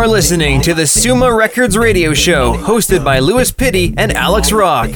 are listening to the Suma Records radio show, hosted by Luis Pitti and Alex Rock.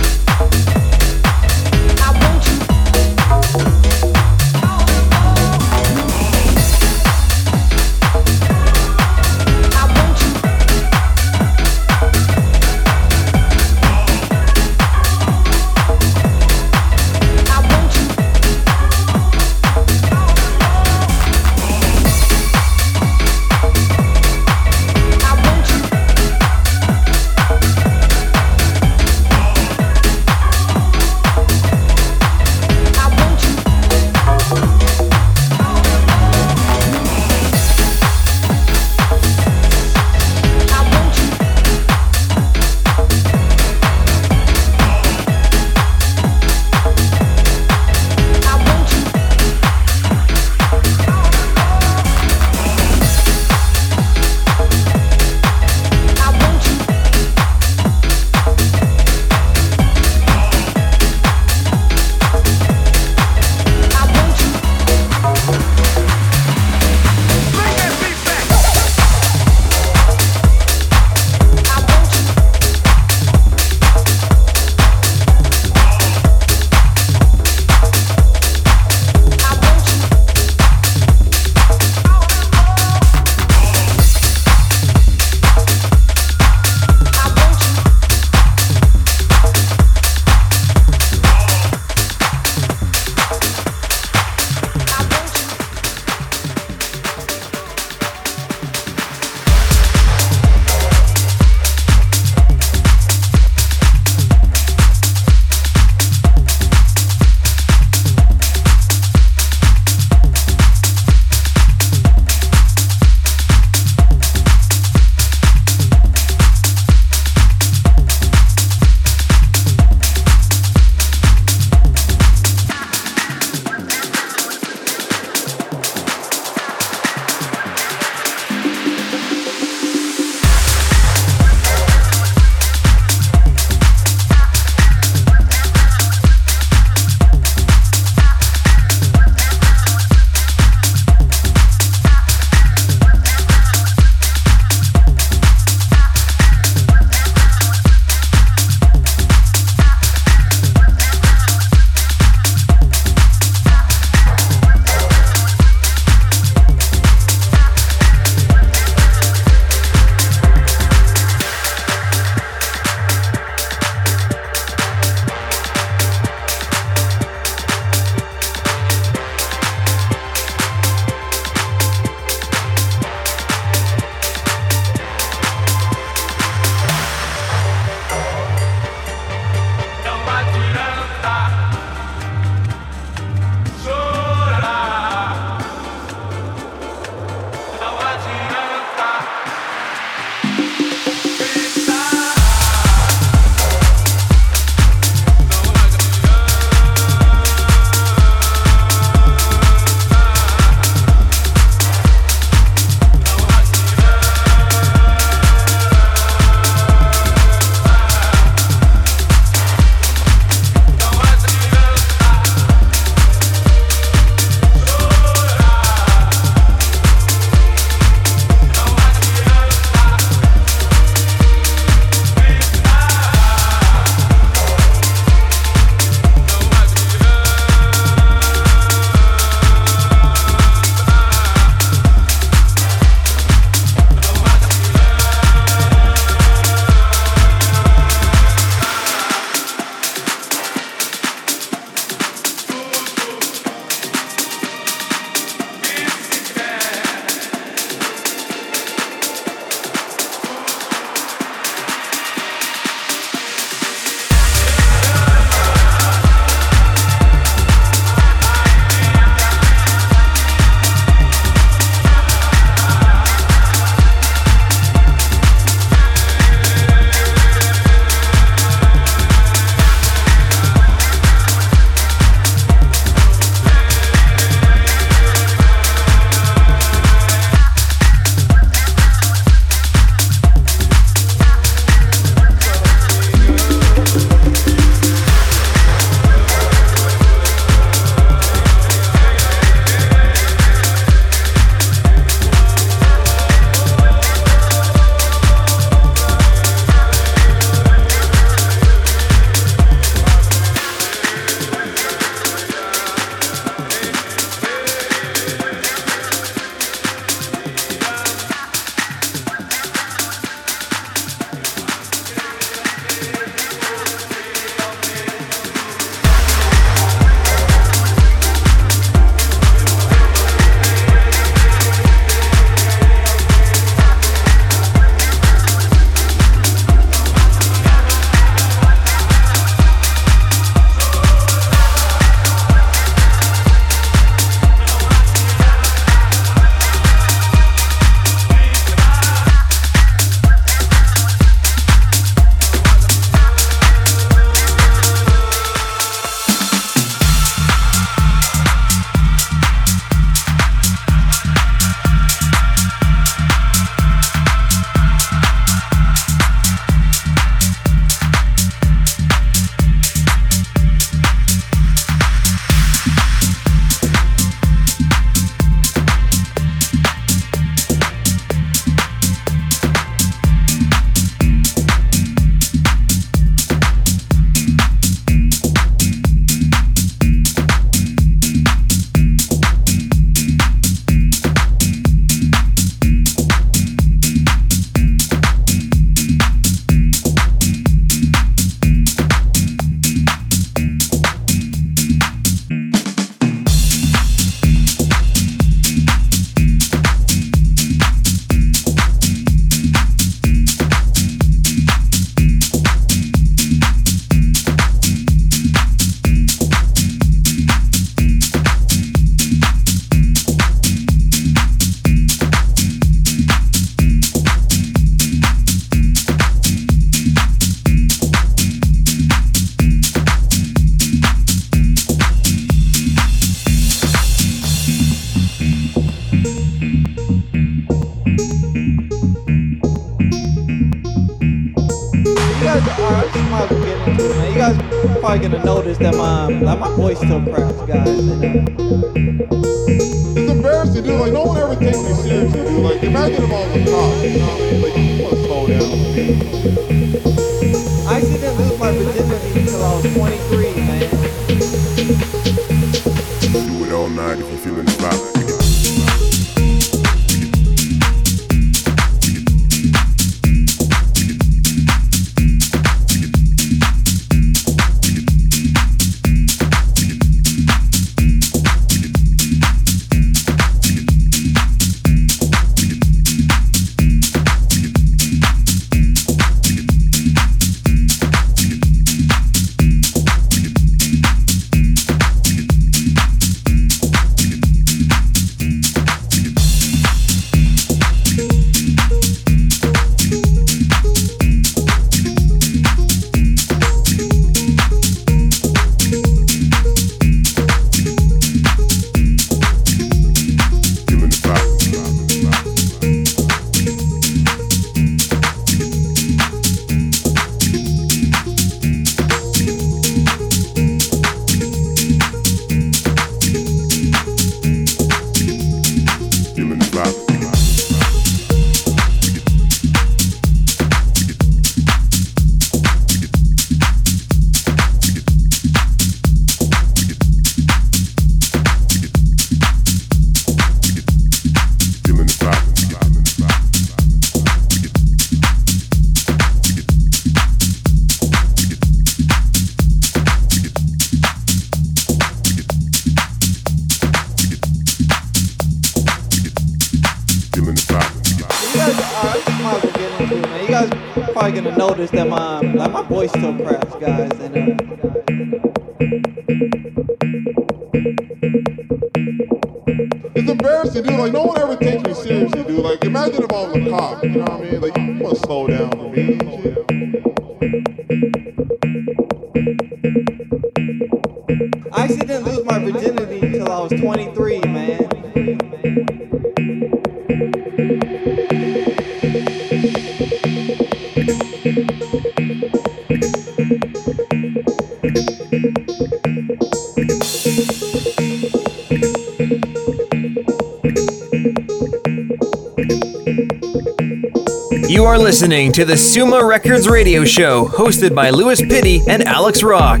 You are listening to the Suma Records Radio Show, hosted by Luis Pitti and Alex Rock.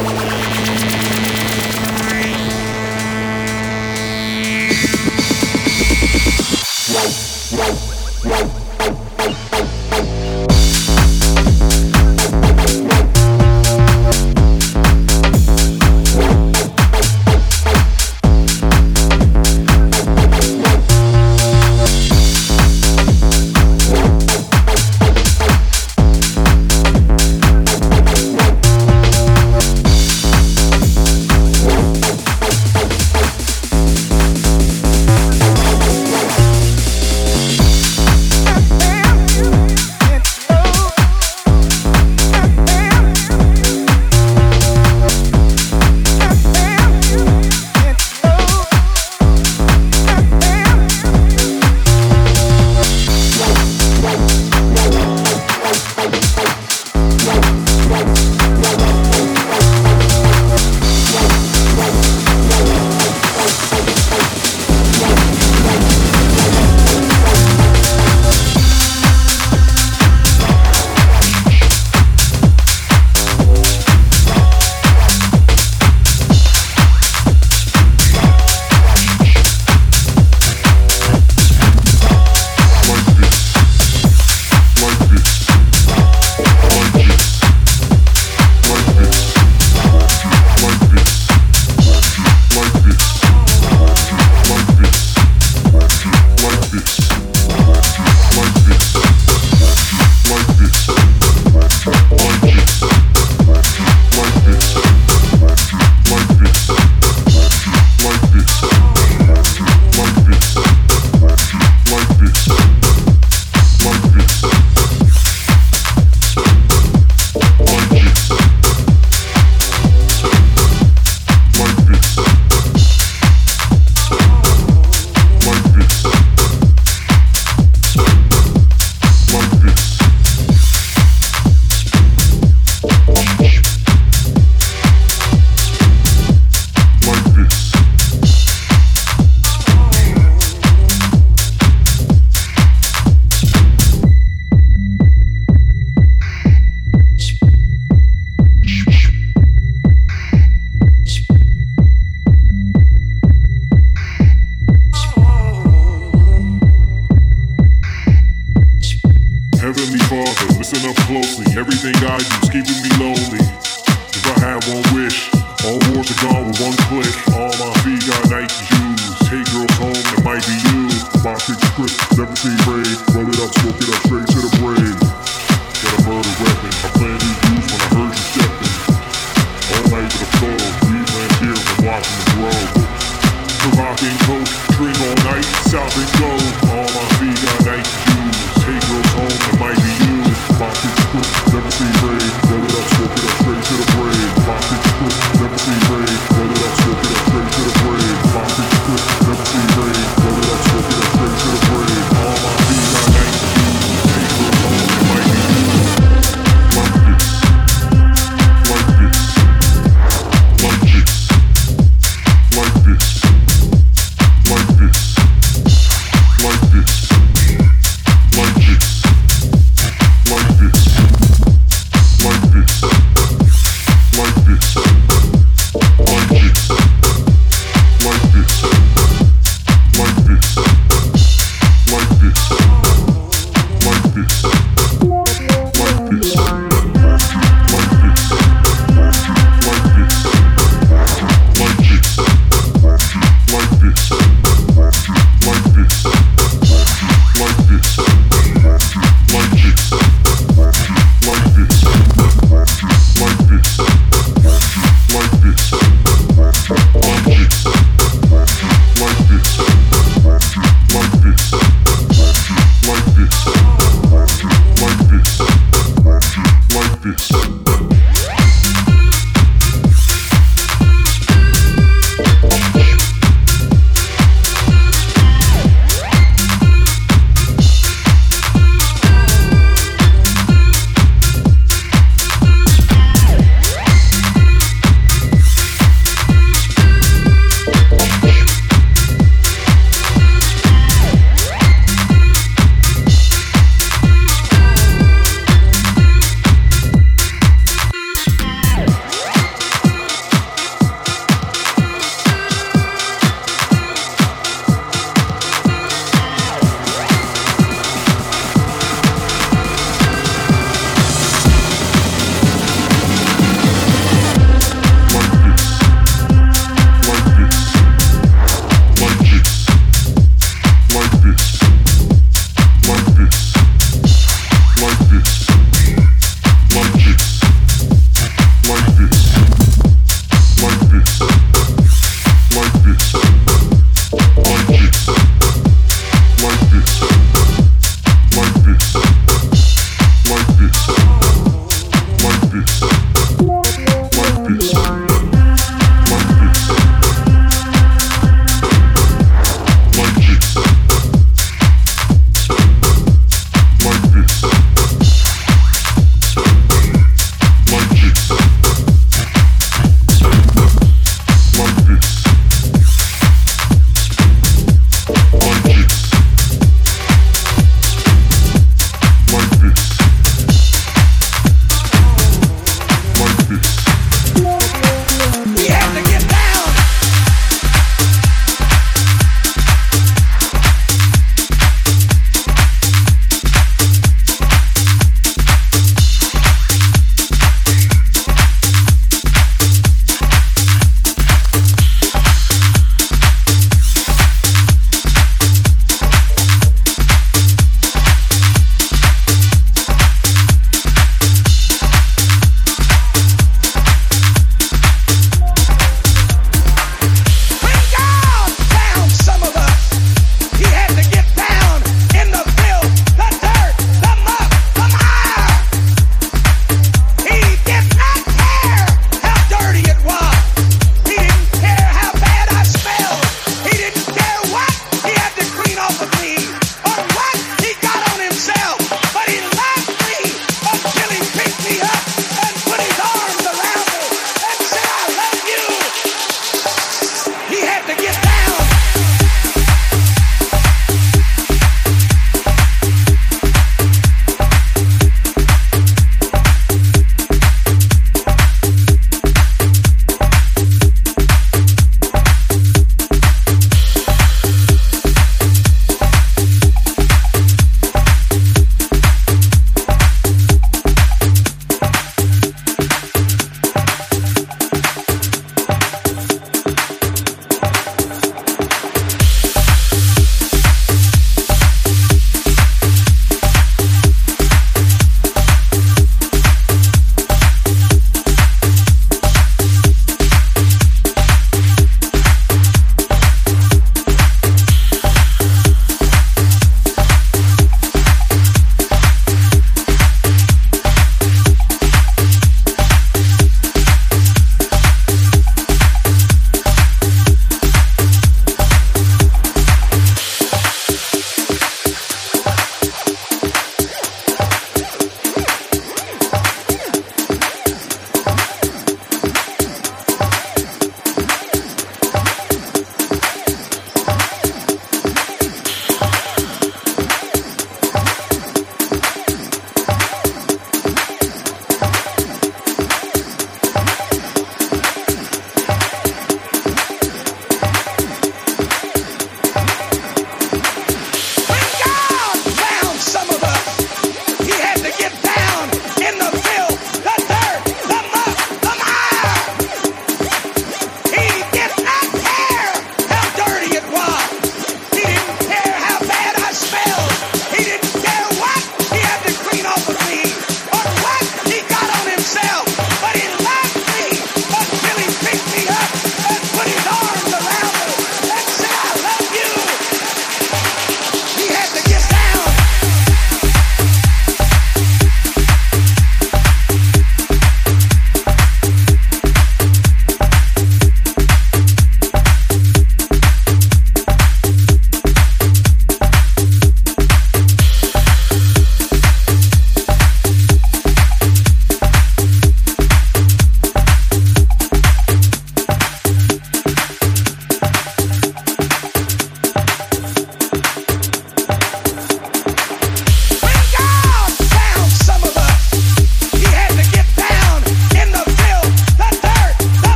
like